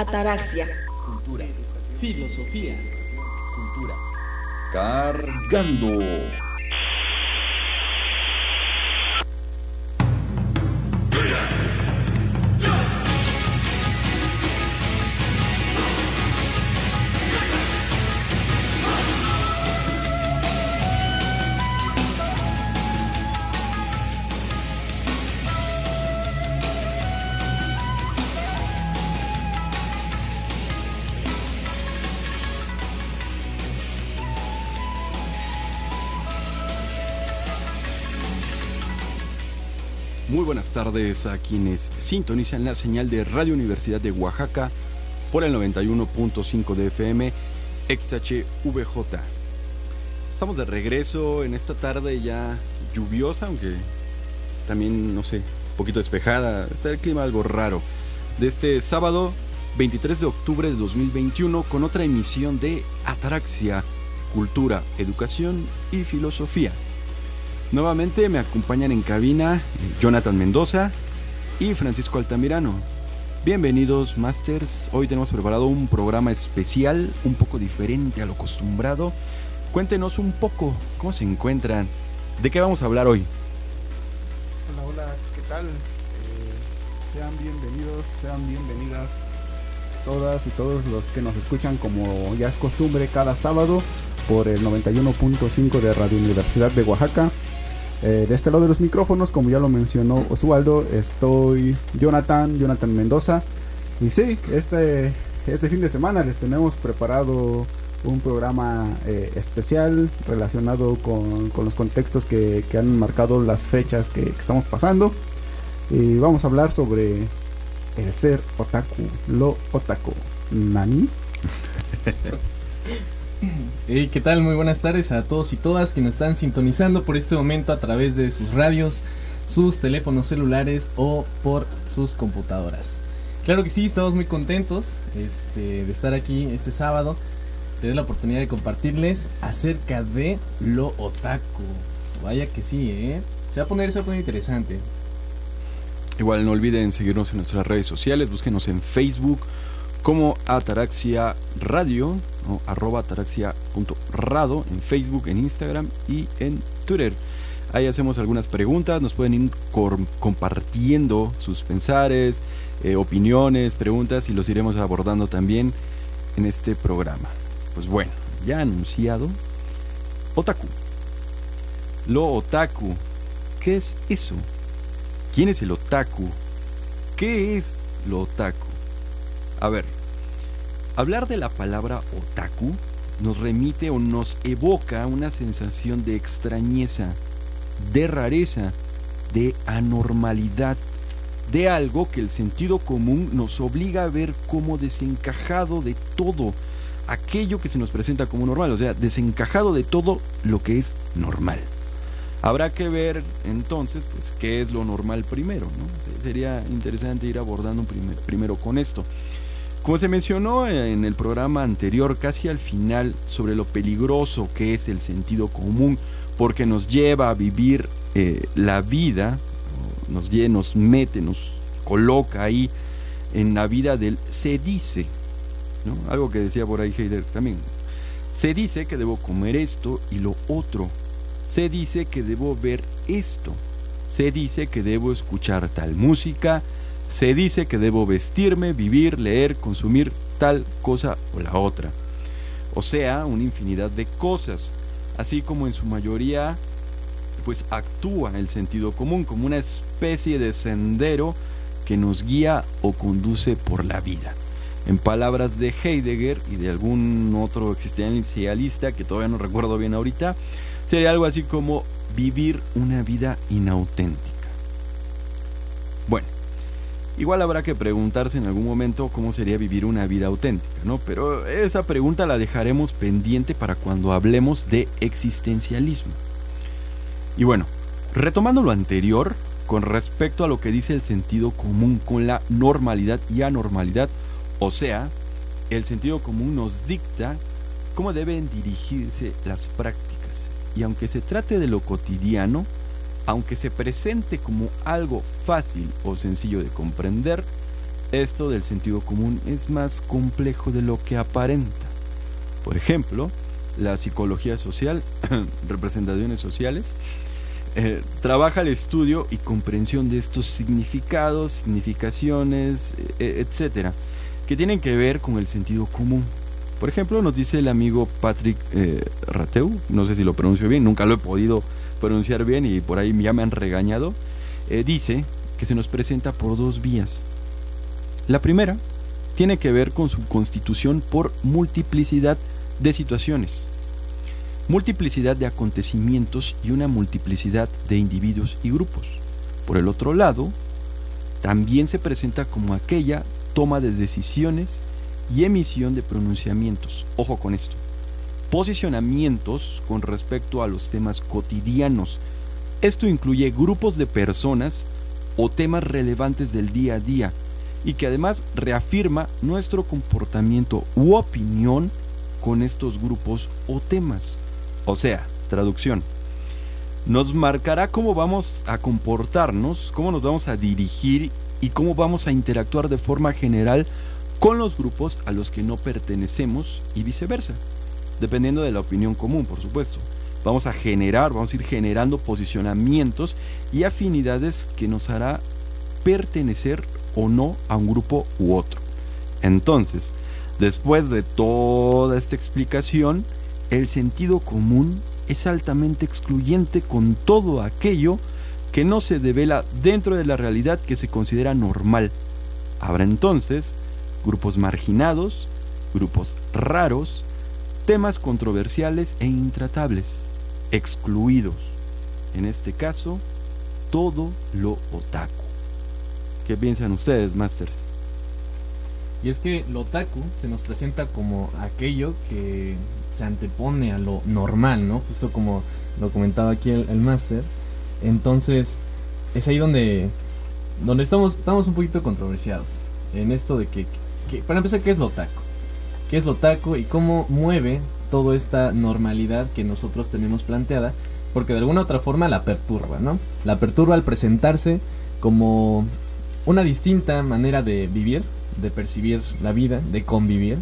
Ataraxia. Cultura. Filosofía. Cultura. Cargando. Tardes a quienes sintonizan la señal de Radio Universidad de Oaxaca por el 91.5 de FM XHVJ. Estamos de regreso en esta tarde ya lluviosa, aunque también, no sé, un poquito despejada. Está el clima algo raro. De este sábado 23 de octubre de 2021 con otra emisión de Ataraxia, Cultura, Educación y Filosofía. Nuevamente me acompañan en cabina eh, Jonathan Mendoza y Francisco Altamirano. Bienvenidos, Masters. Hoy tenemos preparado un programa especial, un poco diferente a lo acostumbrado. Cuéntenos un poco cómo se encuentran. ¿De qué vamos a hablar hoy? Hola, hola, ¿qué tal? Eh, sean bienvenidos, sean bienvenidas todas y todos los que nos escuchan como ya es costumbre cada sábado por el 91.5 de Radio Universidad de Oaxaca. Eh, de este lado de los micrófonos, como ya lo mencionó Oswaldo, estoy Jonathan, Jonathan Mendoza. Y sí, este, este fin de semana les tenemos preparado un programa eh, especial relacionado con, con los contextos que, que, han marcado las fechas que, que, estamos pasando. Y vamos a hablar sobre el ser otaku, lo otaku. ¿Nani? Hey, ¿Qué tal? Muy buenas tardes a todos y todas que nos están sintonizando por este momento a través de sus radios, sus teléfonos celulares o por sus computadoras. Claro que sí, estamos muy contentos este, de estar aquí este sábado, tener la oportunidad de compartirles acerca de lo otaku. Vaya que sí, ¿eh? Se va a poner, se va a poner interesante. Igual no olviden seguirnos en nuestras redes sociales, búsquenos en Facebook como Ataraxia Radio o arroba ataraxia.rado en Facebook, en Instagram y en Twitter. Ahí hacemos algunas preguntas, nos pueden ir compartiendo sus pensares, eh, opiniones, preguntas y los iremos abordando también en este programa. Pues bueno, ya anunciado, otaku. Lo otaku, ¿qué es eso? ¿Quién es el otaku? ¿Qué es lo otaku? A ver, hablar de la palabra otaku nos remite o nos evoca una sensación de extrañeza, de rareza, de anormalidad, de algo que el sentido común nos obliga a ver como desencajado de todo aquello que se nos presenta como normal, o sea, desencajado de todo lo que es normal. Habrá que ver entonces, pues, qué es lo normal primero, ¿no? Sería interesante ir abordando primer, primero con esto. Como se mencionó en el programa anterior, casi al final, sobre lo peligroso que es el sentido común, porque nos lleva a vivir eh, la vida, nos, nos mete, nos coloca ahí en la vida del se dice, ¿no? algo que decía por ahí Heider también. Se dice que debo comer esto y lo otro. Se dice que debo ver esto. Se dice que debo escuchar tal música se dice que debo vestirme, vivir, leer, consumir tal cosa o la otra. O sea, una infinidad de cosas, así como en su mayoría pues actúa el sentido común como una especie de sendero que nos guía o conduce por la vida. En palabras de Heidegger y de algún otro existencialista que todavía no recuerdo bien ahorita, sería algo así como vivir una vida inauténtica. Bueno, Igual habrá que preguntarse en algún momento cómo sería vivir una vida auténtica, ¿no? Pero esa pregunta la dejaremos pendiente para cuando hablemos de existencialismo. Y bueno, retomando lo anterior, con respecto a lo que dice el sentido común con la normalidad y anormalidad, o sea, el sentido común nos dicta cómo deben dirigirse las prácticas. Y aunque se trate de lo cotidiano, aunque se presente como algo fácil o sencillo de comprender, esto del sentido común es más complejo de lo que aparenta. Por ejemplo, la psicología social, representaciones sociales, eh, trabaja el estudio y comprensión de estos significados, significaciones, e, etcétera, que tienen que ver con el sentido común. Por ejemplo, nos dice el amigo Patrick eh, Rateu, no sé si lo pronuncio bien, nunca lo he podido pronunciar bien y por ahí ya me han regañado, eh, dice que se nos presenta por dos vías. La primera tiene que ver con su constitución por multiplicidad de situaciones, multiplicidad de acontecimientos y una multiplicidad de individuos y grupos. Por el otro lado, también se presenta como aquella toma de decisiones y emisión de pronunciamientos. Ojo con esto. Posicionamientos con respecto a los temas cotidianos. Esto incluye grupos de personas o temas relevantes del día a día y que además reafirma nuestro comportamiento u opinión con estos grupos o temas. O sea, traducción. Nos marcará cómo vamos a comportarnos, cómo nos vamos a dirigir y cómo vamos a interactuar de forma general con los grupos a los que no pertenecemos y viceversa, dependiendo de la opinión común, por supuesto. Vamos a generar, vamos a ir generando posicionamientos y afinidades que nos hará pertenecer o no a un grupo u otro. Entonces, después de toda esta explicación, el sentido común es altamente excluyente con todo aquello que no se devela dentro de la realidad que se considera normal. Habrá entonces grupos marginados, grupos raros, temas controversiales e intratables, excluidos. En este caso, todo lo otaku. ¿Qué piensan ustedes, Masters? Y es que lo otaku se nos presenta como aquello que se antepone a lo normal, ¿no? Justo como lo comentaba aquí el, el Master. Entonces, es ahí donde, donde estamos, estamos un poquito controversiados. En esto de que, que, para empezar, ¿qué es lo otaku? ¿Qué es lo otaku y cómo mueve toda esta normalidad que nosotros tenemos planteada? Porque de alguna u otra forma la perturba, ¿no? La perturba al presentarse como una distinta manera de vivir, de percibir la vida, de convivir.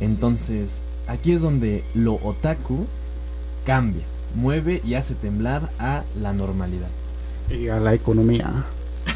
Entonces, aquí es donde lo otaku cambia, mueve y hace temblar a la normalidad. Y a la economía.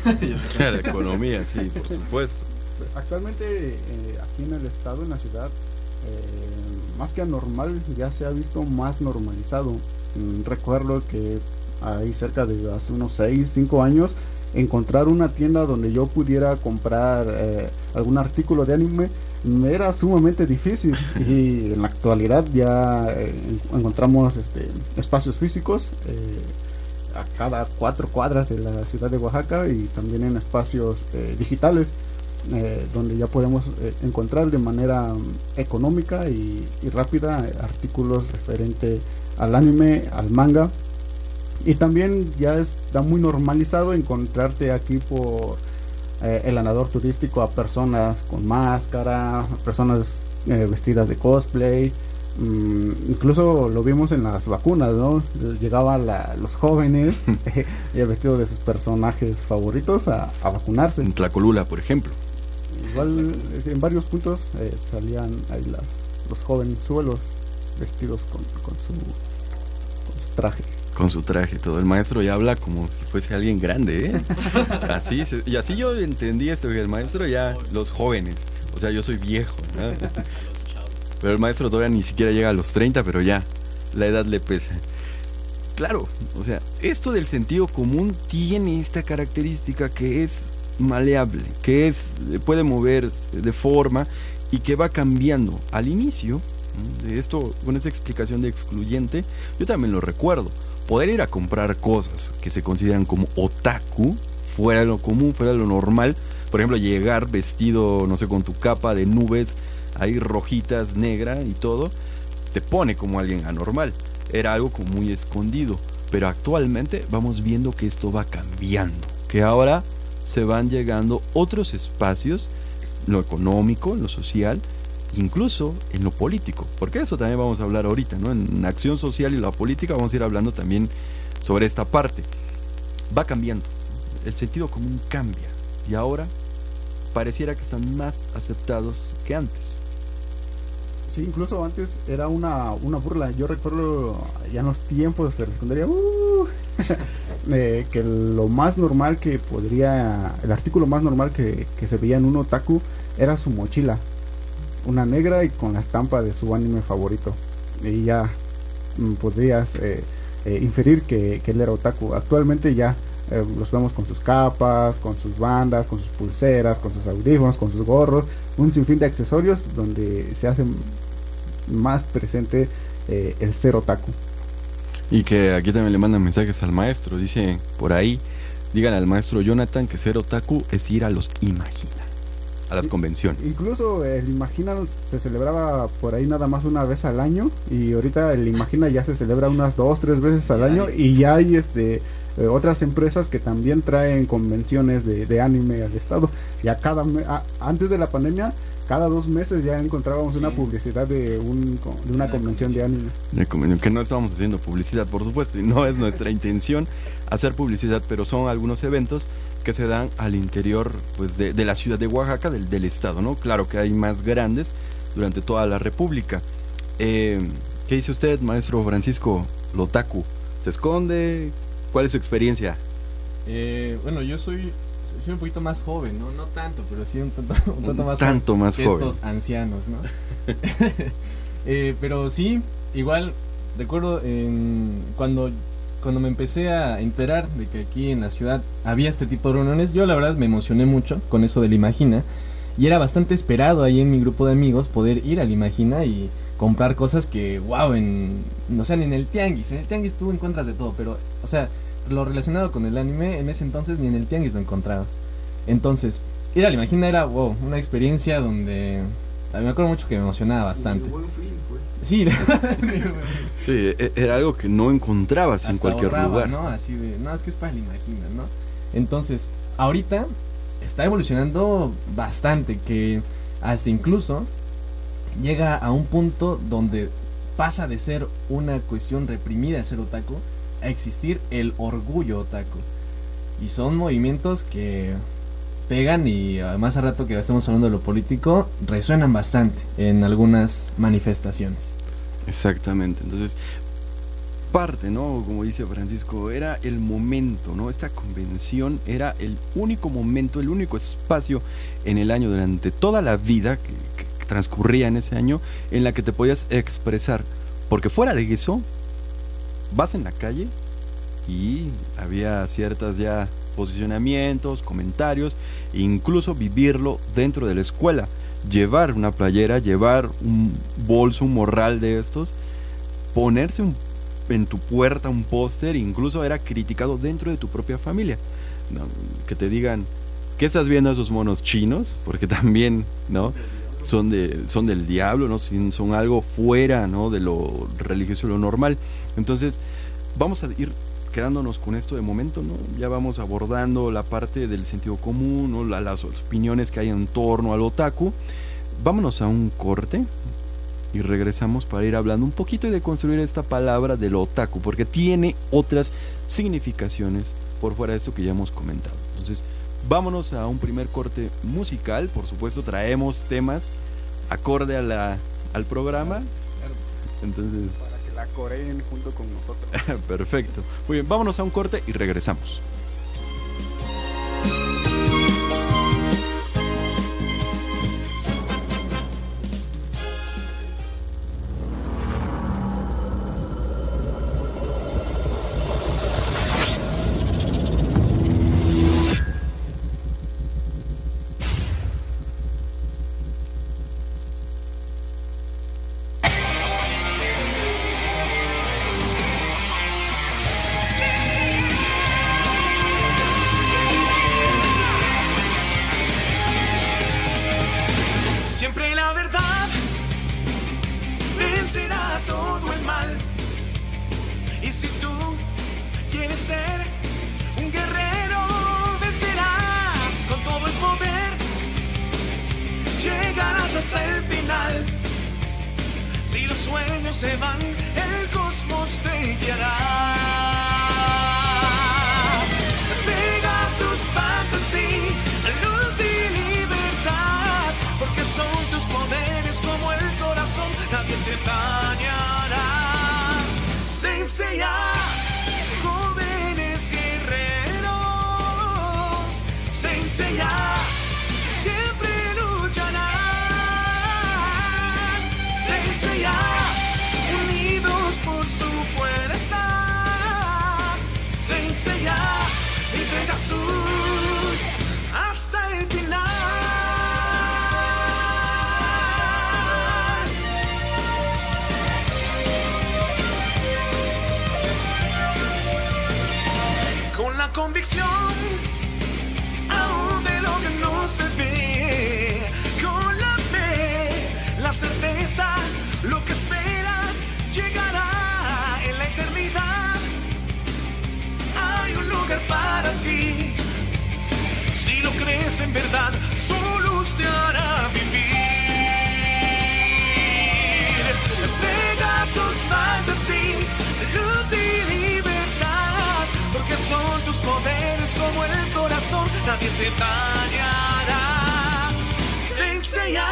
a la economía, sí, por supuesto. Actualmente eh, aquí en el estado, en la ciudad, eh, más que anormal, ya se ha visto más normalizado. Mm, recuerdo que ahí cerca de hace unos 6, 5 años, encontrar una tienda donde yo pudiera comprar eh, algún artículo de anime me era sumamente difícil y en la actualidad ya eh, encontramos este, espacios físicos eh, a cada cuatro cuadras de la ciudad de Oaxaca y también en espacios eh, digitales eh, donde ya podemos eh, encontrar de manera um, económica y, y rápida eh, artículos referente al anime, al manga y también ya está muy normalizado encontrarte aquí por eh, el andador turístico a personas con máscara, personas vestidas de cosplay. mm, incluso lo vimos en las vacunas, ¿no? Llegaban los jóvenes ya vestidos de sus personajes favoritos a, a vacunarse. En Tlacolula, por ejemplo. Igual en varios puntos eh, salían ahí las, los jóvenes suelos vestidos con, con su, con su traje. Con su traje, todo. El maestro ya habla como si fuese alguien grande, ¿eh? Así, se- y así yo entendí esto, que el maestro ya, los jóvenes. O sea, yo soy viejo, ¿no? Pero el maestro todavía ni siquiera llega a los 30, pero ya, la edad le pesa. Claro, o sea, esto del sentido común tiene esta característica que es maleable, que es puede moverse de forma y que va cambiando. Al inicio, de esto, con esta explicación de excluyente, yo también lo recuerdo. Poder ir a comprar cosas que se consideran como otaku, fuera de lo común, fuera de lo normal. Por ejemplo, llegar vestido, no sé, con tu capa de nubes, ahí rojitas, negra y todo, te pone como alguien anormal. Era algo muy escondido. Pero actualmente vamos viendo que esto va cambiando. Que ahora se van llegando otros espacios, lo económico, lo social, incluso en lo político. Porque eso también vamos a hablar ahorita, ¿no? En acción social y la política vamos a ir hablando también sobre esta parte. Va cambiando. El sentido común cambia. Y ahora pareciera que están más aceptados que antes. Sí, incluso antes era una, una burla. Yo recuerdo ya en los tiempos de la secundaria uh, que lo más normal que podría, el artículo más normal que, que se veía en un otaku era su mochila. Una negra y con la estampa de su anime favorito. Y ya mm, podrías eh, eh, inferir que, que él era otaku. Actualmente ya eh, los vemos con sus capas, con sus bandas, con sus pulseras, con sus audífonos, con sus gorros, un sinfín de accesorios donde se hace más presente eh, el ser otaku. Y que aquí también le mandan mensajes al maestro. Dice por ahí, díganle al maestro Jonathan que ser otaku es ir a los Imagina, a las convenciones. Incluso el Imagina se celebraba por ahí nada más una vez al año y ahorita el Imagina ya se celebra unas dos, tres veces al año y ya hay este eh, otras empresas que también traen convenciones de, de anime al estado. Ya cada me- a- antes de la pandemia, cada dos meses ya encontrábamos una Sí. publicidad de, un, de una Una convención de anime. De convenio, Que no estamos haciendo publicidad, por supuesto, y no es nuestra intención hacer publicidad, pero son algunos eventos que se dan al interior pues, de, de la ciudad de Oaxaca, del, del estado, ¿no? Claro que hay más grandes durante toda la República. Eh, ¿Qué dice usted, maestro Francisco Lotaku? ¿Se esconde? ¿Cuál es su experiencia? Eh, bueno, yo soy, soy un poquito más joven, ¿no? No tanto, pero sí un tanto, un tanto más tanto más que joven. estos ancianos, ¿no? Eh, pero sí, igual recuerdo en, cuando, cuando me empecé a enterar de que aquí en la ciudad había este tipo de reuniones, yo la verdad me emocioné mucho con eso del Imagina. Y era bastante esperado ahí en mi grupo de amigos poder ir al Imagina y comprar cosas que, wow, en, no sé, en el tianguis. En el tianguis tú encuentras de todo, pero, o sea, lo relacionado con el anime, en ese entonces ni en el tianguis lo encontrabas. Entonces, ir al Imagina era, wow, una experiencia donde... a mí Me acuerdo mucho que me emocionaba bastante. Sí, Sí, e- era algo que no encontrabas en cualquier ahorraba, lugar. ¿no? Así de, no, es que es para el Imagina, ¿no? Entonces, ahorita está evolucionando bastante, que hasta incluso llega a un punto donde pasa de ser una cuestión reprimida de ser otaku a existir el orgullo otaku. Y son movimientos que pegan y además a rato que estemos hablando de lo político, resuenan bastante en algunas manifestaciones. Exactamente. Entonces, parte, ¿no? Como dice Francisco, era el momento, ¿no? Esta convención era el único momento, el único espacio en el año durante toda la vida que transcurría en ese año en la que te podías expresar. Porque fuera de eso, vas en la calle y había ciertas ya posicionamientos, comentarios, e incluso vivirlo dentro de la escuela. Llevar una playera, llevar un bolso, un morral de estos, ponerse en tu puerta un póster, incluso era criticado dentro de tu propia familia. Que te digan, ¿qué estás viendo esos monos chinos? Porque también, ¿no? Son, de, son del diablo, ¿no? Son algo fuera, ¿no? De lo religioso lo normal. Entonces, vamos a ir quedándonos con esto de momento, ¿no? Ya vamos abordando la parte del sentido común, ¿no? La- las opiniones que hay en torno al otaku. Vámonos a un corte y regresamos para ir hablando un poquito y de construir esta palabra del otaku, porque tiene otras significaciones por fuera de esto que ya hemos comentado. Entonces, vámonos a un primer corte musical. Por supuesto, traemos temas acorde a la, al programa. Entonces, Para que la coreen junto con nosotros. perfecto. Muy bien, vámonos a un corte y regresamos. Si los sueños se van, el cosmos te guiará. Pega sus fantasías, luz y libertad, porque son tus poderes como el corazón, nadie te dañará. Sencilla, jóvenes guerreros, sencilla. Pegasus hasta el final. Con la convicción Crees en verdad, su luz te hará vivir. Pegasus Fantasy, luz y libertad, porque son tus poderes como el corazón, nadie te dañará. Senseiya,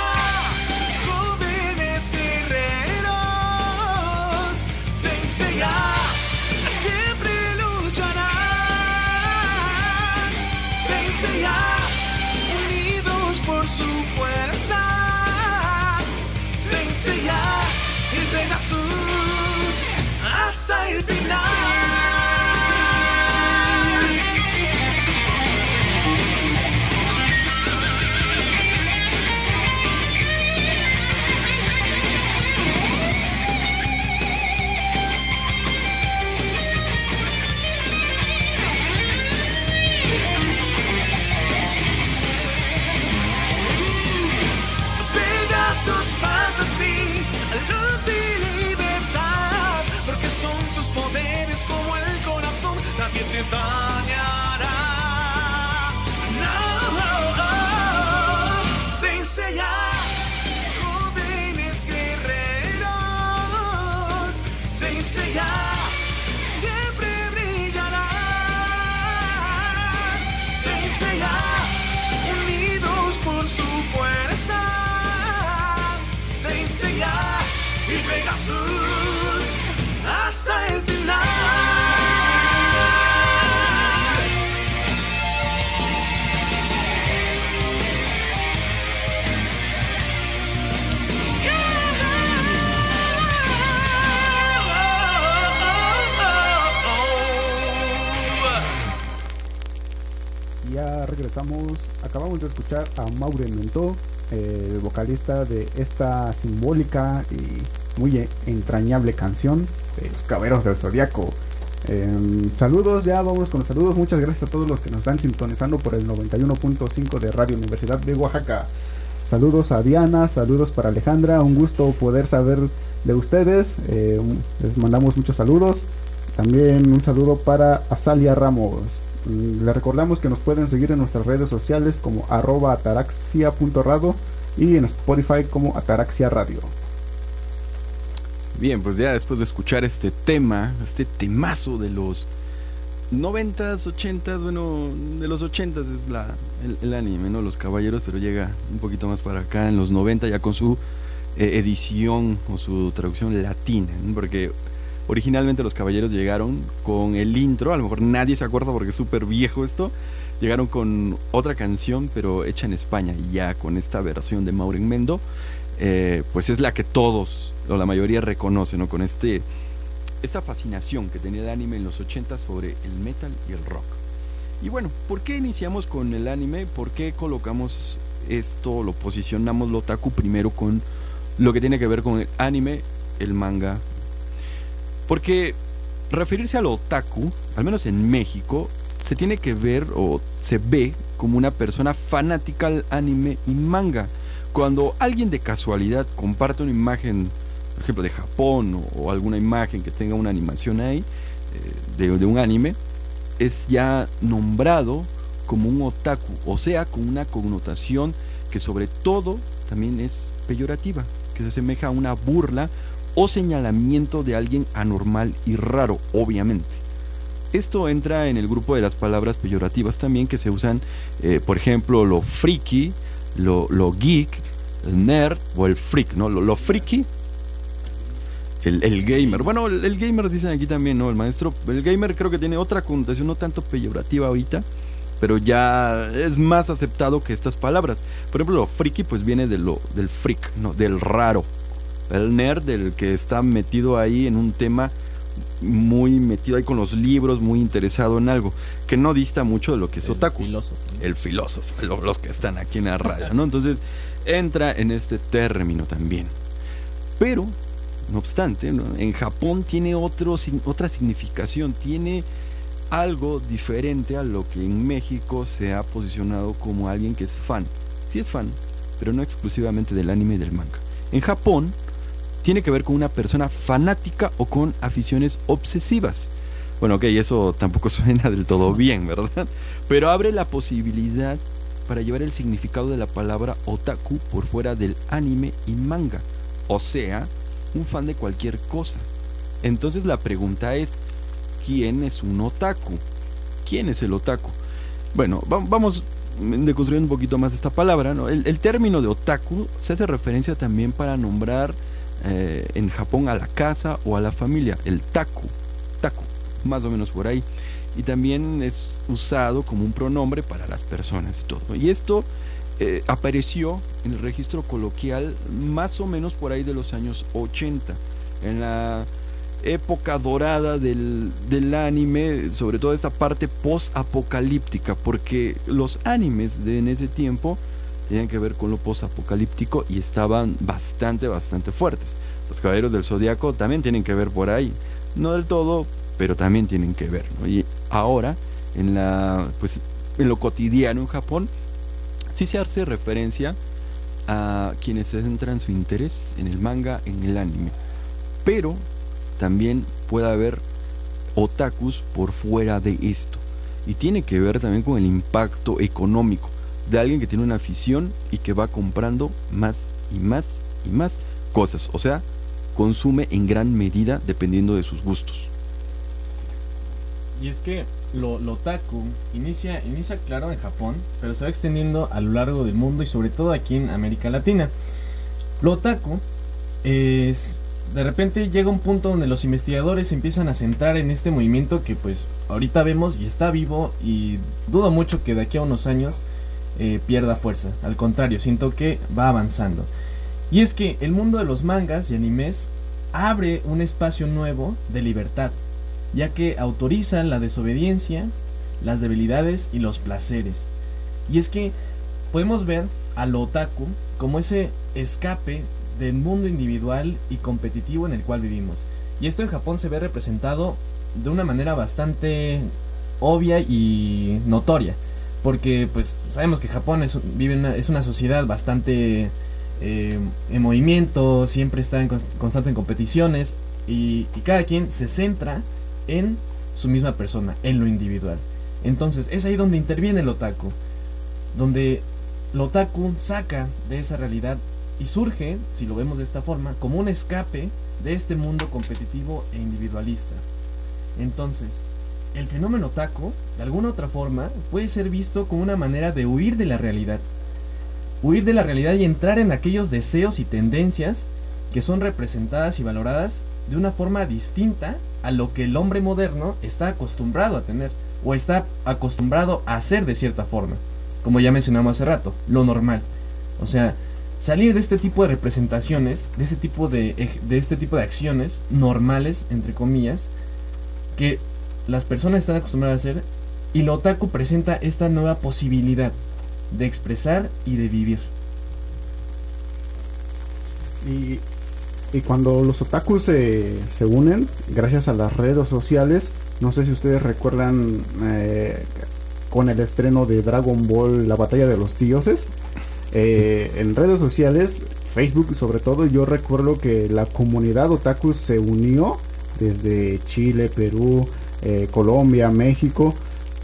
Acabamos de escuchar a Maureen Mentó, eh, vocalista de esta simbólica y muy e- entrañable canción de Los Caberos del Zodiaco. Em, saludos, ya vamos con los saludos. Muchas gracias a todos los que nos están sintonizando por el 91.5 de Radio Universidad de Oaxaca. Saludos a Diana, saludos para Alejandra. Un gusto poder saber de ustedes. eh, les mandamos muchos saludos. También un saludo para Azalia Ramos. Mm, Les recordamos que nos pueden seguir en nuestras redes sociales como arroba ataraxia.rado y en Spotify como Ataraxia Radio. Bien, pues ya después de escuchar este tema, este temazo de los 90s, 80s, bueno, de los 80s es la, el, el anime, ¿no? Los Caballeros, pero llega un poquito más para acá en los 90 ya con su eh, edición o su traducción latina, ¿no? porque originalmente los Caballeros llegaron con el intro, a lo mejor nadie se acuerda porque es súper viejo esto, llegaron con otra canción pero hecha en España y ya con esta versión de Maureen Mendo, eh, pues es la que todos o la mayoría reconocen, ¿no? Con este esta fascinación que tenía el anime en los 80 sobre el metal y el rock. Y bueno, ¿por qué iniciamos con el anime? ¿Por qué colocamos esto, lo posicionamos lo otaku primero con lo que tiene que ver con el anime, el manga? Porque referirse al otaku, al menos en México, se tiene que ver o se ve como una persona fanática al anime y manga. Cuando alguien de casualidad comparte una imagen, por ejemplo, de Japón o, alguna imagen que tenga una animación ahí, eh, de, de un anime, es ya nombrado como un otaku, o sea, con una connotación que sobre todo también es peyorativa, que se asemeja a una burla o señalamiento de alguien anormal y raro, obviamente. Esto entra en el grupo de las palabras peyorativas también que se usan, eh, por ejemplo, lo friki, lo, lo geek, el nerd o el freak, ¿no? Lo, friki, el, el gamer. Bueno, el, el gamer dicen aquí también, ¿no? El maestro, el gamer creo que tiene otra connotación no tanto peyorativa ahorita, pero ya es más aceptado que estas palabras. Por ejemplo, lo friki pues viene de lo, del freak, ¿no? Del raro. El nerd, del que está metido ahí en un tema muy metido ahí con los libros, muy interesado en algo, que no dista mucho de lo que es El otaku. filósofo. El filósofo, lo- los que están aquí en la radio, ¿no? Entonces, entra en este término también. Pero, no obstante, ¿no? en Japón tiene otro, otra significación, tiene algo diferente a lo que en México se ha posicionado como alguien que es fan. Sí es fan, pero no exclusivamente del anime y del manga. En Japón tiene que ver con una persona fanática o con aficiones obsesivas. Bueno, ok, eso tampoco suena del todo bien, ¿verdad? Pero abre la posibilidad para llevar el significado de la palabra otaku por fuera del anime y manga. O sea, un fan de cualquier cosa. Entonces la pregunta es, ¿quién es un otaku? ¿Quién es el otaku? Bueno, va- vamos deconstruyendo un poquito más esta palabra. ¿no? El, el término de otaku se hace referencia también para nombrar eh, en Japón a la casa o a la familia, el taku, taku, más o menos por ahí. Y también es usado como un pronombre para las personas y todo. Y esto eh, apareció en el registro coloquial más o menos por ahí de los años 80, en la época dorada del, del anime, sobre todo esta parte post-apocalíptica, porque los animes de en ese tiempo tenían que ver con lo post-apocalíptico y estaban bastante, bastante fuertes. Los Caballeros del Zodiaco también tienen que ver por ahí, no del todo, pero también tienen que ver. Y ahora, en, la, pues, en lo cotidiano en Japón, sí se hace referencia a quienes centran su interés en el manga, en el anime. Pero también puede haber otakus por fuera de esto. Y tiene que ver también con el impacto económico de alguien que tiene una afición y que va comprando más y más y más cosas. O sea, consume en gran medida dependiendo de sus gustos. Y es que lo, lo otaku inicia, inicia claro en Japón, pero se va extendiendo a lo largo del mundo y sobre todo aquí en América Latina. Lo otaku es... De repente llega un punto donde los investigadores empiezan a centrar en este movimiento que pues ahorita vemos y está vivo y dudo mucho que de aquí a unos años eh, pierda fuerza. Al contrario, siento que va avanzando. Y es que el mundo de los mangas y animes abre un espacio nuevo de libertad ya que autoriza la desobediencia, las debilidades y los placeres. Y es que podemos ver al otaku como ese escape del mundo individual y competitivo en el cual vivimos. Y esto en Japón se ve representado de una manera bastante obvia y notoria. Porque pues sabemos que Japón es, vive una, es una sociedad bastante eh, en movimiento, siempre está en cons- constante en competiciones y, y cada quien se centra en su misma persona, en lo individual. Entonces es ahí donde interviene el otaku, donde el otaku saca de esa realidad y surge, si lo vemos de esta forma, como un escape de este mundo competitivo e individualista. Entonces, el fenómeno otaku, de alguna otra forma, puede ser visto como una manera de huir de la realidad. Huir de la realidad y entrar en aquellos deseos y tendencias que son representadas y valoradas de una forma distinta a lo que el hombre moderno está acostumbrado a tener o está acostumbrado a hacer de cierta forma. Como ya mencionamos hace rato, lo normal. O sea, salir de este tipo de representaciones, de este tipo de, de este tipo de acciones normales, entre comillas, que las personas están acostumbradas a hacer, y lo otaku presenta esta nueva posibilidad de expresar y de vivir. Y, cuando los otakus se, se unen, gracias a las redes sociales, no sé si ustedes recuerdan eh, con el estreno de Dragon Ball, la batalla de los dioses, eh, en redes sociales, Facebook sobre todo, yo recuerdo que la comunidad otaku se unió desde Chile, Perú, eh, Colombia, México,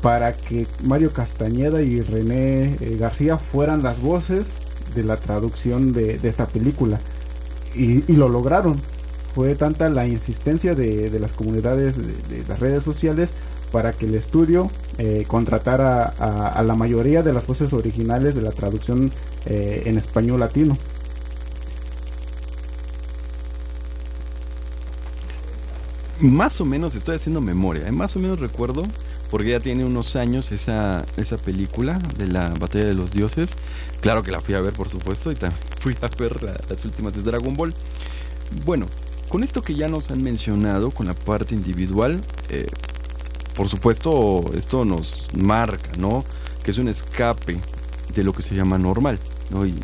para que Mario Castañeda y René eh, García fueran las voces de la traducción de, esta película. Y, lo lograron. Fue tanta la insistencia de, de las comunidades de, las redes sociales para que el estudio eh, contratara a, a la mayoría de las voces originales de la traducción eh, en español latino. Más o menos estoy haciendo memoria, ¿eh? más o menos recuerdo, porque ya tiene unos años esa, esa película de la Batalla de los Dioses. Claro que la fui a ver, por supuesto, y también fui a ver la- las últimas de Dragon Ball. Bueno, con esto que ya nos han mencionado, con la parte individual, eh, por supuesto, esto nos marca, ¿no? Que es un escape de lo que se llama normal, ¿no? Y,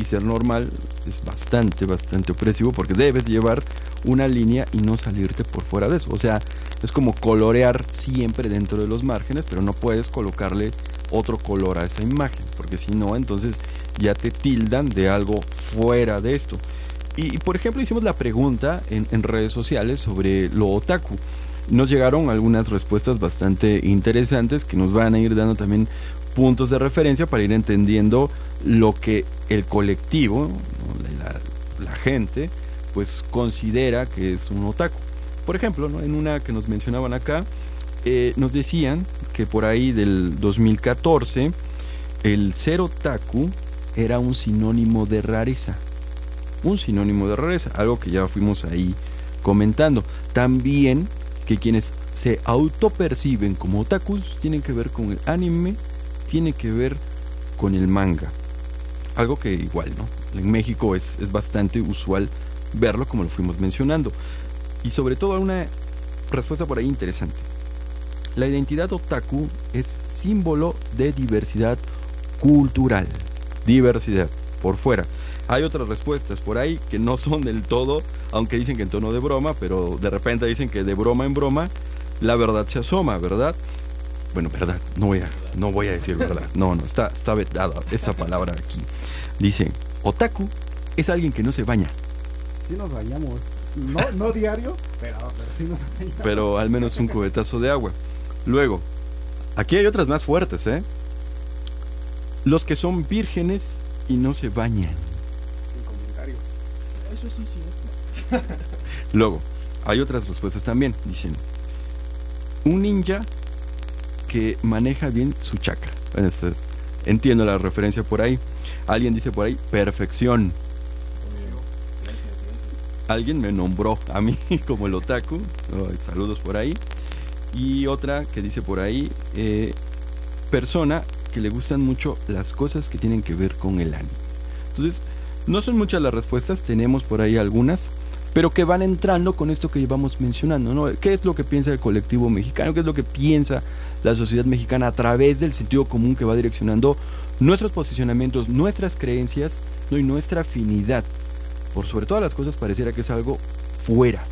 y ser normal es bastante, bastante opresivo porque debes llevar una línea y no salirte por fuera de eso. O sea, es como colorear siempre dentro de los márgenes, pero no puedes colocarle otro color a esa imagen, porque si no, entonces ya te tildan de algo fuera de esto. Y, por ejemplo, hicimos la pregunta en, redes sociales sobre lo otaku. Nos llegaron algunas respuestas bastante interesantes que nos van a ir dando también puntos de referencia para ir entendiendo lo que el colectivo, la, gente, pues considera que es un otaku. Por ejemplo, en una que nos mencionaban acá, eh, nos decían que por ahí del 2014 el ser otaku era un sinónimo de rareza. Un sinónimo de rareza, algo que ya fuimos ahí comentando. También que quienes se autoperciben como otakus tienen que ver con el anime, tiene que ver con el manga. Algo que igual, ¿no? En México es, es bastante usual verlo como lo fuimos mencionando. Y sobre todo una respuesta por ahí interesante. La identidad otaku es símbolo de diversidad cultural. Diversidad, por fuera. Hay otras respuestas por ahí que no son del todo, aunque dicen que en tono de broma, pero de repente dicen que de broma en broma la verdad se asoma, ¿verdad? Bueno, verdad, no voy a, no voy a decir verdad. No, no, está, está vetada esa palabra aquí. Dice, otaku es alguien que no se baña. Sí nos bañamos. No, no diario, pero, pero sí nos bañamos. Pero al menos un cubetazo de agua. Luego, aquí hay otras más fuertes, ¿eh? Los que son vírgenes y no se bañan. Sin comentario. Eso sí, sí. Luego, hay otras respuestas también. Dicen, un ninja que maneja bien su chakra. Entiendo la referencia por ahí. Alguien dice por ahí, perfección. Alguien me nombró a mí como el otaku. Saludos por ahí. Y otra que dice por ahí, eh, persona que le gustan mucho las cosas que tienen que ver con el anime. Entonces, no son muchas las respuestas, tenemos por ahí algunas, pero que van entrando con esto que llevamos mencionando, ¿no? ¿Qué es lo que piensa el colectivo mexicano? ¿Qué es lo que piensa la sociedad mexicana a través del sentido común que va direccionando nuestros posicionamientos, nuestras creencias ¿no? y nuestra afinidad? Por sobre todas las cosas pareciera que es algo fuera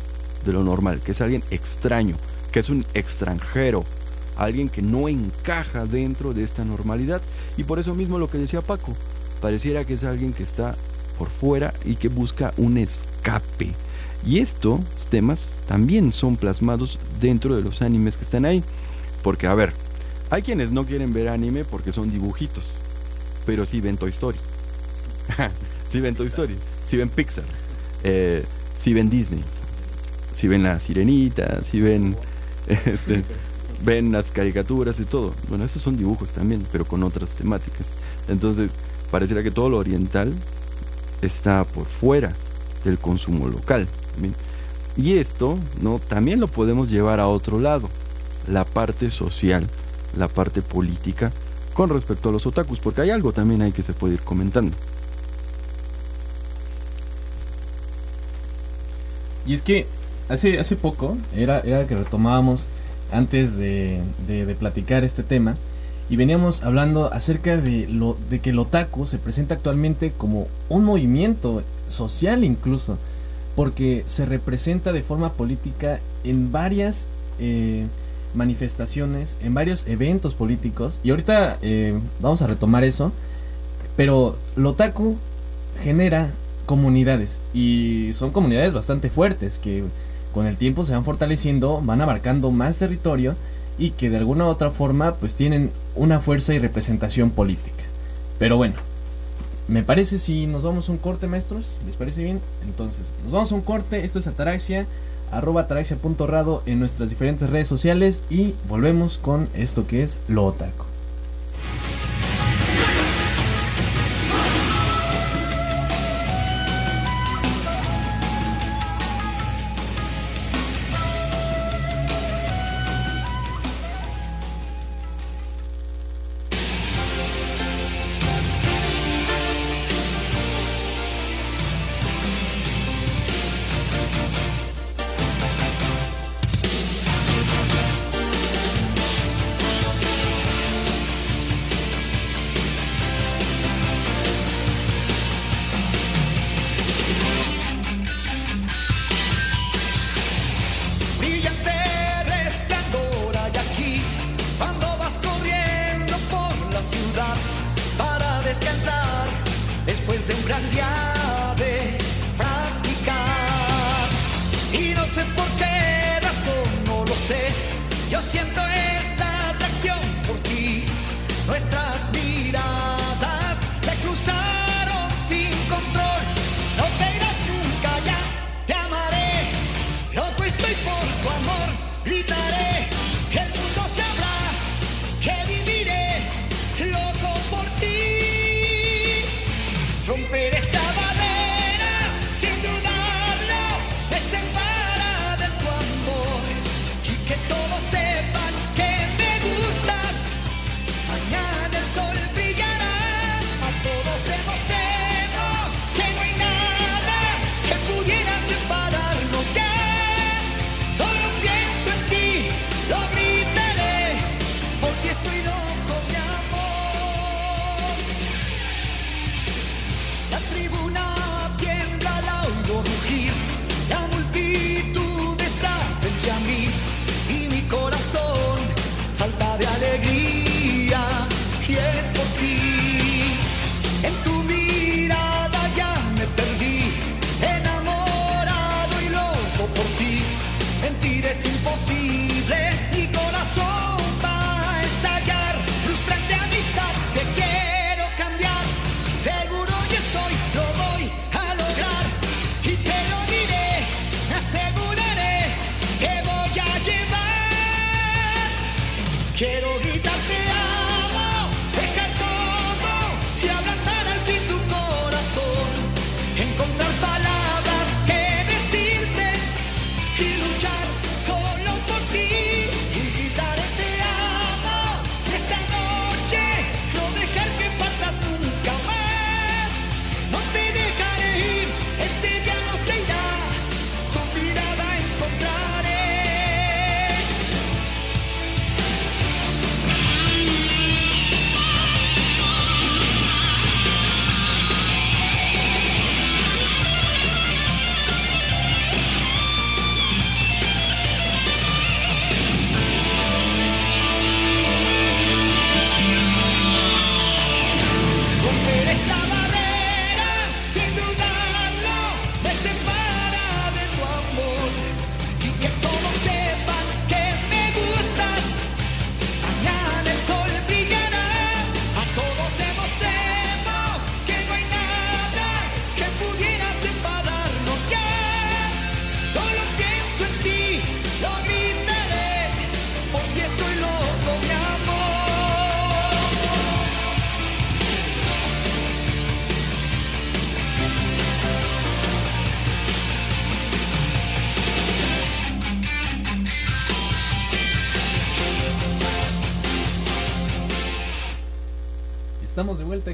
de lo normal, que es alguien extraño, que es un extranjero, alguien que no encaja dentro de esta normalidad. Y por eso mismo lo que decía Paco, pareciera que es alguien que está por fuera y que busca un escape. Y estos temas también son plasmados dentro de los animes que están ahí. Porque, a ver, hay quienes no quieren ver anime porque son dibujitos, pero sí ven Toy Story. sí ven Toy Story, sí ven Pixar, eh, sí ven Disney, sí ven la sirenita, sí ven, este, ven las caricaturas y todo. Bueno, esos son dibujos también, pero con otras temáticas. Entonces, pareciera que todo lo oriental está por fuera del consumo local. Y esto, ¿no? También lo podemos llevar a otro lado, la parte social, la parte política con respecto a los otakus, porque hay algo también ahí que se puede ir comentando. Y es que hace, hace poco, era, era que retomábamos antes de, de- platicar este tema, y veníamos hablando acerca de, lo, de que el otaku se presenta actualmente como un movimiento social incluso, porque se representa de forma política en varias eh, manifestaciones, en varios eventos políticos, y ahorita eh, vamos a retomar eso, pero el otaku genera comunidades y son comunidades bastante fuertes que con el tiempo se van fortaleciendo, van abarcando más territorio y que de alguna u otra forma pues tienen una fuerza y representación política. Pero bueno, me parece si nos vamos a un corte maestros, ¿les parece bien? Entonces, nos vamos a un corte, esto es Ataraxia, arroba ataraxia.rado en nuestras diferentes redes sociales y volvemos con esto que es lo otaku.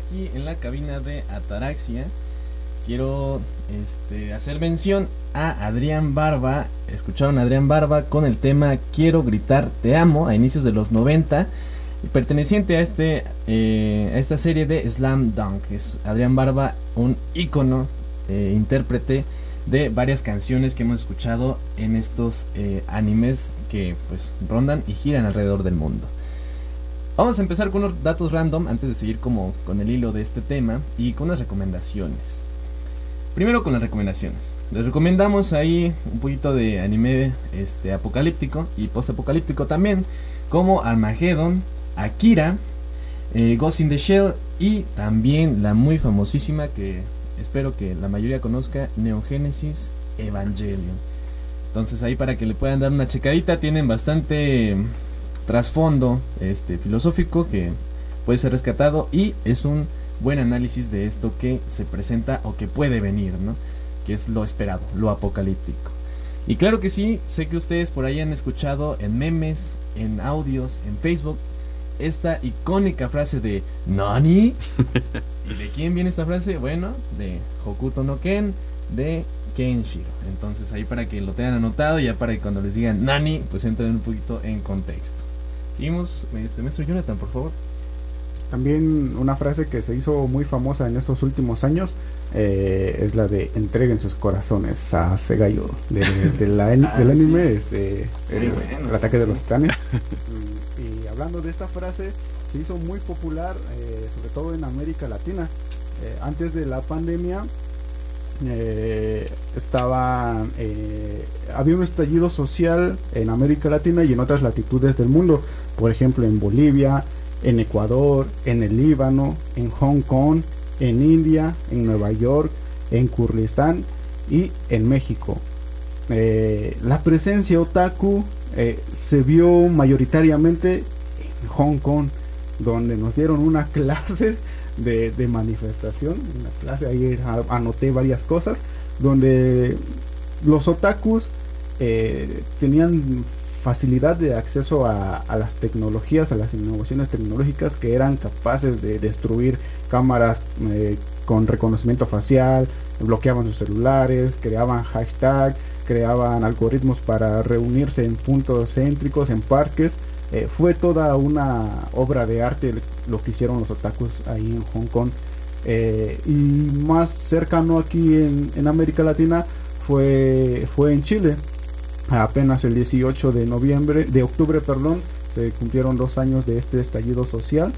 Aquí en la cabina de Ataraxia. Quiero este, hacer mención a Adrián Barba. Escucharon a Adrián Barba con el tema Quiero gritar te amo a inicios de los 90. Perteneciente a, este, eh, a esta serie de Slam Dunk. Es Adrián Barba, un ícono, eh, intérprete de varias canciones que hemos escuchado en estos eh, animes que pues rondan y giran alrededor del mundo. Vamos a empezar con unos datos random antes de seguir como con el hilo de este tema y con unas recomendaciones. Primero con las recomendaciones. Les recomendamos ahí un poquito de anime este, apocalíptico y post-apocalíptico también, como Armageddon, Akira, eh, Ghost in the Shell y también la muy famosísima que espero que la mayoría conozca, Neogenesis Evangelion. Entonces ahí para que le puedan dar una checadita, tienen bastante trasfondo este, filosófico que puede ser rescatado y es un buen análisis de esto que se presenta o que puede venir, ¿no? Que es lo esperado, lo apocalíptico. Y claro que sí, sé que ustedes por ahí han escuchado en memes, en audios, en Facebook, esta icónica frase de Nani. ¿Y de quién viene esta frase? Bueno, de Hokuto no Ken, de Kenshiro. Entonces ahí para que lo tengan anotado, ya para que cuando les digan Nani, pues entren un poquito en contexto. Seguimos, este maestro Jonathan, por favor. También una frase que se hizo muy famosa en estos últimos años eh, es la de entreguen sus corazones a Segayo de, de la- Ah, del sí. anime este el, bueno. el ataque de los titanes y, y hablando de esta frase se hizo muy popular eh, sobre todo en América Latina Eh, antes de la pandemia eh, estaba eh, había un estallido social en América Latina y en otras latitudes del mundo, por ejemplo en Bolivia, en Ecuador, en el Líbano, en Hong Kong, en India, en Nueva York, en Kurdistán y en México. Eh, la presencia otaku se vio mayoritariamente en Hong Kong, donde nos dieron una clase de, manifestación, una clase ahí anoté varias cosas, donde los otakus eh, tenían facilidad de acceso a, a las tecnologías, a las innovaciones tecnológicas que eran capaces de destruir cámaras eh, con reconocimiento facial, bloqueaban sus celulares, creaban hashtag, creaban algoritmos para reunirse en puntos céntricos, en parques. Eh, fue toda una obra de arte lo que hicieron los otakus ahí en Hong Kong. Eh, y más cercano aquí en, América Latina fue, fue en Chile. Apenas el 18 de noviembre, de octubre, perdón, se cumplieron dos años de este estallido social,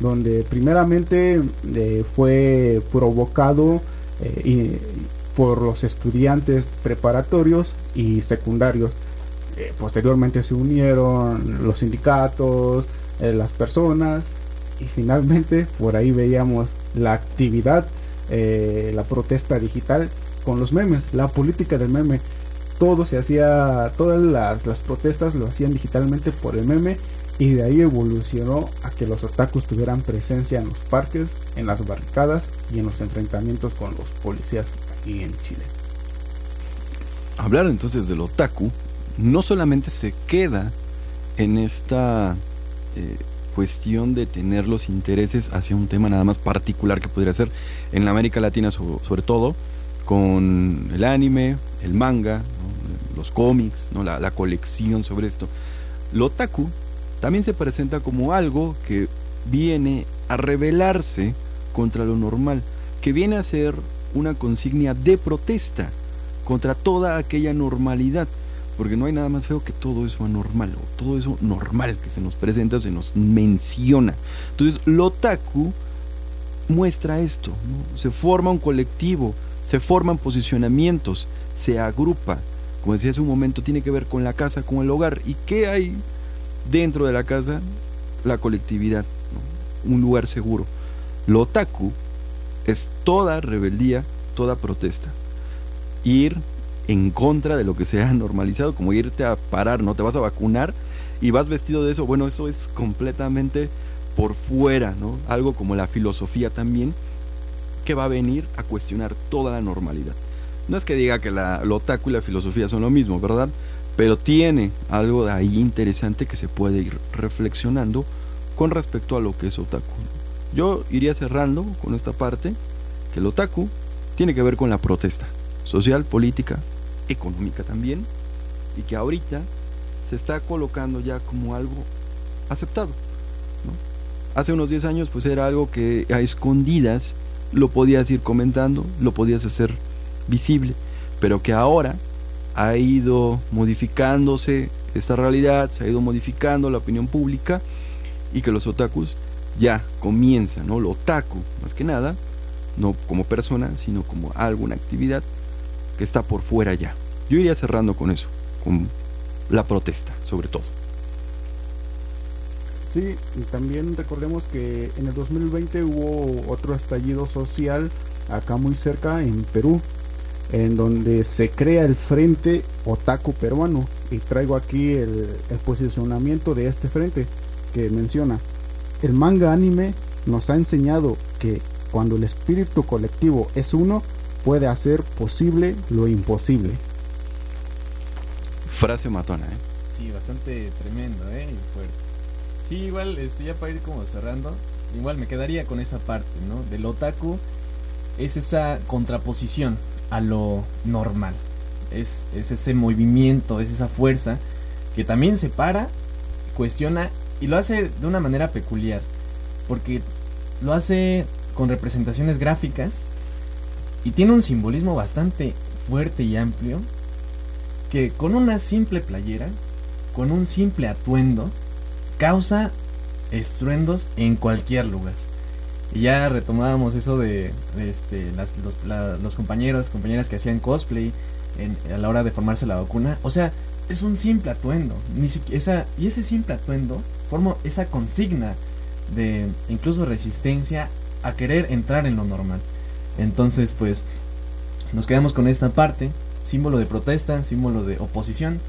donde primeramente eh, fue provocado eh, por los estudiantes preparatorios y secundarios. Eh, posteriormente se unieron los sindicatos, eh, las personas y finalmente por ahí veíamos la actividad, eh, la protesta digital con los memes, la política del meme. Todo se hacía, todas las, las protestas lo hacían digitalmente por el meme y de ahí evolucionó a que los otakus tuvieran presencia en los parques, en las barricadas y en los enfrentamientos con los policías aquí en Chile. Hablar entonces del otaku no solamente se queda en esta eh, cuestión de tener los intereses hacia un tema nada más particular que podría ser en la América Latina so- sobre todo con el anime, el manga, los cómics, la, la colección sobre esto. Lo otaku también se presenta como algo que viene a rebelarse contra lo normal, que viene a ser una consigna de protesta contra toda aquella normalidad. Porque no hay nada más feo que todo eso anormal, o todo eso normal que se nos presenta, se nos menciona. Entonces, lo otaku muestra esto, se forma un colectivo, se forman posicionamientos, se agrupa. Como decía hace un momento, tiene que ver con la casa, con el hogar. ¿Y qué hay dentro de la casa? La colectividad, un lugar seguro. Lo otaku es toda rebeldía, toda protesta. Ir en contra de lo que se ha normalizado, como irte a parar, no te vas a vacunar y vas vestido de eso. Bueno, eso es completamente por fuera, ¿no? Algo como la filosofía también, que va a venir a cuestionar toda la normalidad. No es que diga que la, otaku y la filosofía son lo mismo, ¿verdad? Pero tiene algo de ahí interesante que se puede ir reflexionando con respecto a lo que es otaku. Yo iría cerrando con esta parte, que el otaku tiene que ver con la protesta social, política, económica también, y que ahorita se está colocando ya como algo aceptado. Hace unos 10 años pues era algo que a escondidas lo podías ir comentando, lo podías hacer visible, pero que ahora ha ido modificándose esta realidad, se ha ido modificando la opinión pública y que los otakus ya comienzan, ¿no? Lo otaku, más que nada, no como persona, sino como alguna actividad que está por fuera ya. Yo iría cerrando con eso, con la protesta, sobre todo. Sí, y también recordemos que en el 2020 hubo otro estallido social acá muy cerca en Perú, en donde se crea el Frente Otaku Peruano. Y traigo aquí el, posicionamiento de este frente que menciona, el manga anime nos ha enseñado que cuando el espíritu colectivo es uno, puede hacer posible lo imposible. Frase matona, ¿eh? Sí, bastante tremendo, ¿eh? Fuerte. Sí, igual, este, ya para ir como cerrando, igual me quedaría con esa parte, ¿no? Del otaku es esa contraposición a lo normal. Es, es ese movimiento, es esa fuerza que también se para, cuestiona y lo hace de una manera peculiar. Porque lo hace con representaciones gráficas y tiene un simbolismo bastante fuerte y amplio que con una simple playera, con un simple atuendo, causa estruendos en cualquier lugar. Y ya retomábamos eso de este, los, los compañeros, compañeras que hacían cosplay en- a la hora de formarse la vacuna. O sea, es un simple atuendo. Ni esa, y ese simple atuendo forma esa consigna de incluso resistencia a querer entrar en lo normal. Entonces, pues, nos quedamos con esta parte, símbolo de protesta, símbolo de oposición.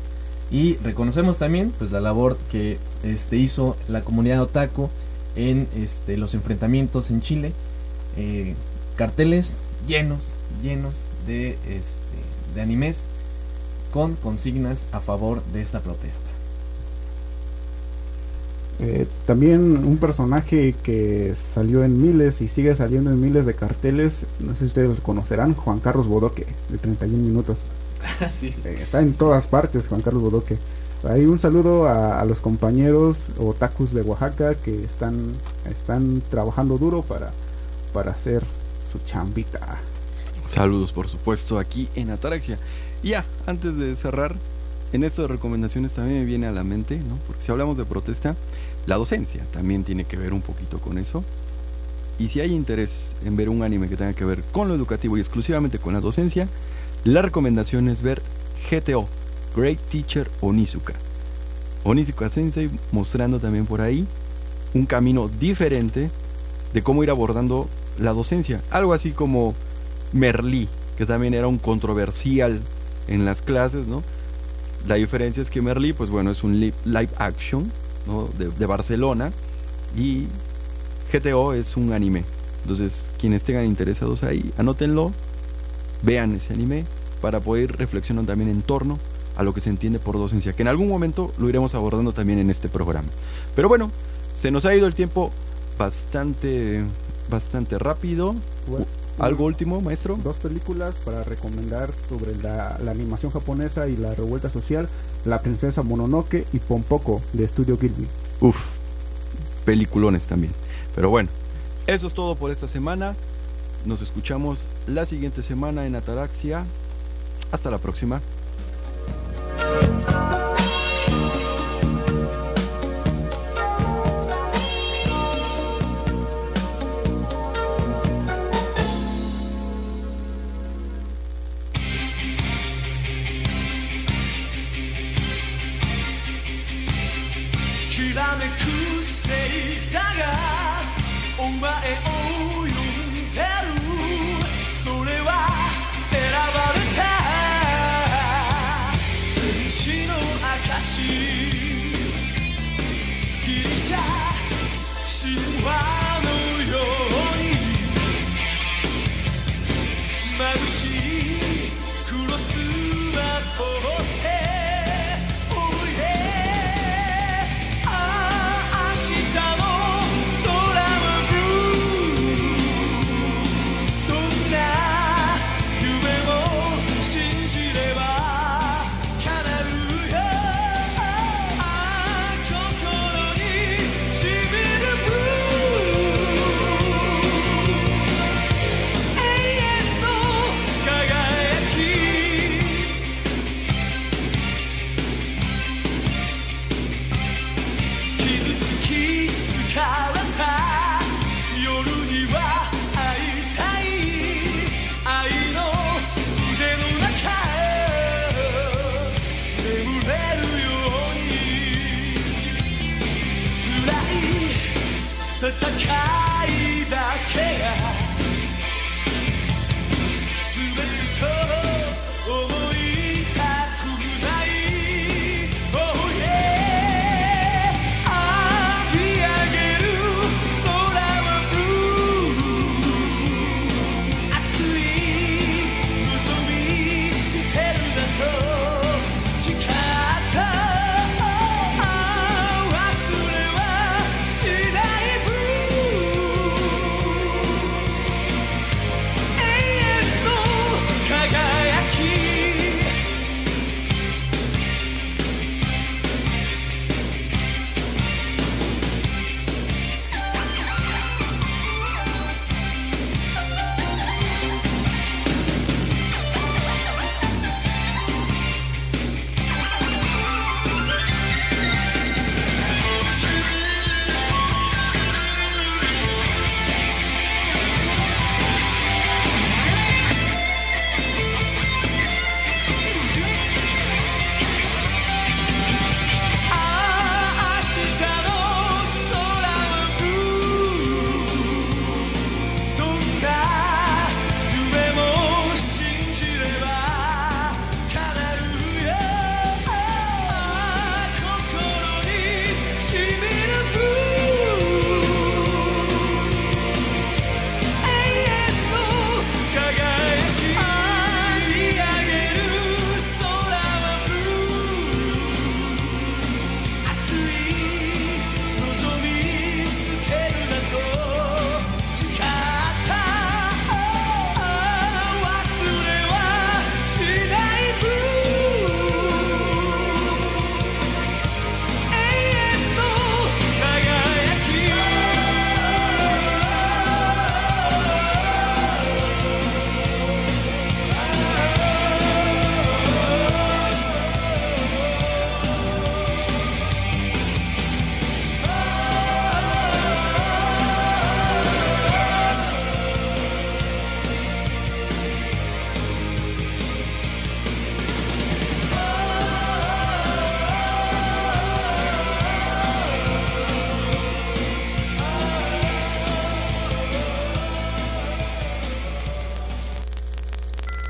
Y reconocemos también pues la labor que este, hizo la comunidad otaku en este, los enfrentamientos en Chile. Eh, carteles llenos, llenos de, este, de animes con consignas a favor de esta protesta. Eh, también un personaje que salió en miles y sigue saliendo en miles de carteles, no sé si ustedes lo conocerán, Juan Carlos Bodoque, de 31 minutos. sí. Eh, está en todas partes Juan Carlos Bodoque. Ahí un saludo a, a los compañeros otakus de Oaxaca que están, están trabajando duro para, para hacer su chambita. Saludos, por supuesto, aquí en Ataraxia. Y ya, antes de cerrar, en esto de recomendaciones también me viene a la mente, ¿no? Porque si hablamos de protesta, la docencia también tiene que ver un poquito con eso. Y si hay interés en ver un anime que tenga que ver con lo educativo y exclusivamente con la docencia, la recomendación es ver GTO, Great Teacher Onizuka. Onizuka Sensei mostrando también por ahí un camino diferente de cómo ir abordando la docencia. Algo así como Merlí, que también era un controversial en las clases, ¿no? La diferencia es que Merlí, pues bueno, es un li- live action, De, Barcelona y GTO es un anime. Entonces, quienes tengan interesados ahí, anótenlo, vean ese anime para poder reflexionar también en torno a lo que se entiende por docencia, que en algún momento lo iremos abordando también en este programa. Pero bueno, se nos ha ido el tiempo bastante bastante rápido. ¿Algo último, maestro? Dos películas para recomendar sobre la, la animación japonesa y la revuelta social, La princesa Mononoke y Pompoko de Estudio Gilby. Uf, peliculones también. Pero bueno, eso es todo por esta semana. Nos escuchamos la siguiente semana en Ataraxia. Hasta la próxima.